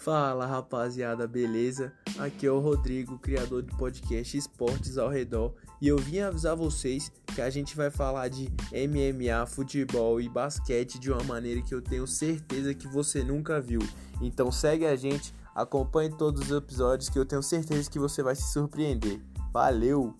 Fala rapaziada, beleza? Aqui é o Rodrigo, criador do podcast Esportes ao Redor, e eu vim avisar vocês que a gente vai falar de MMA, futebol e basquete de uma maneira que eu tenho certeza que você nunca viu. Então segue a gente, acompanhe todos os episódios que eu tenho certeza que você vai se surpreender. Valeu!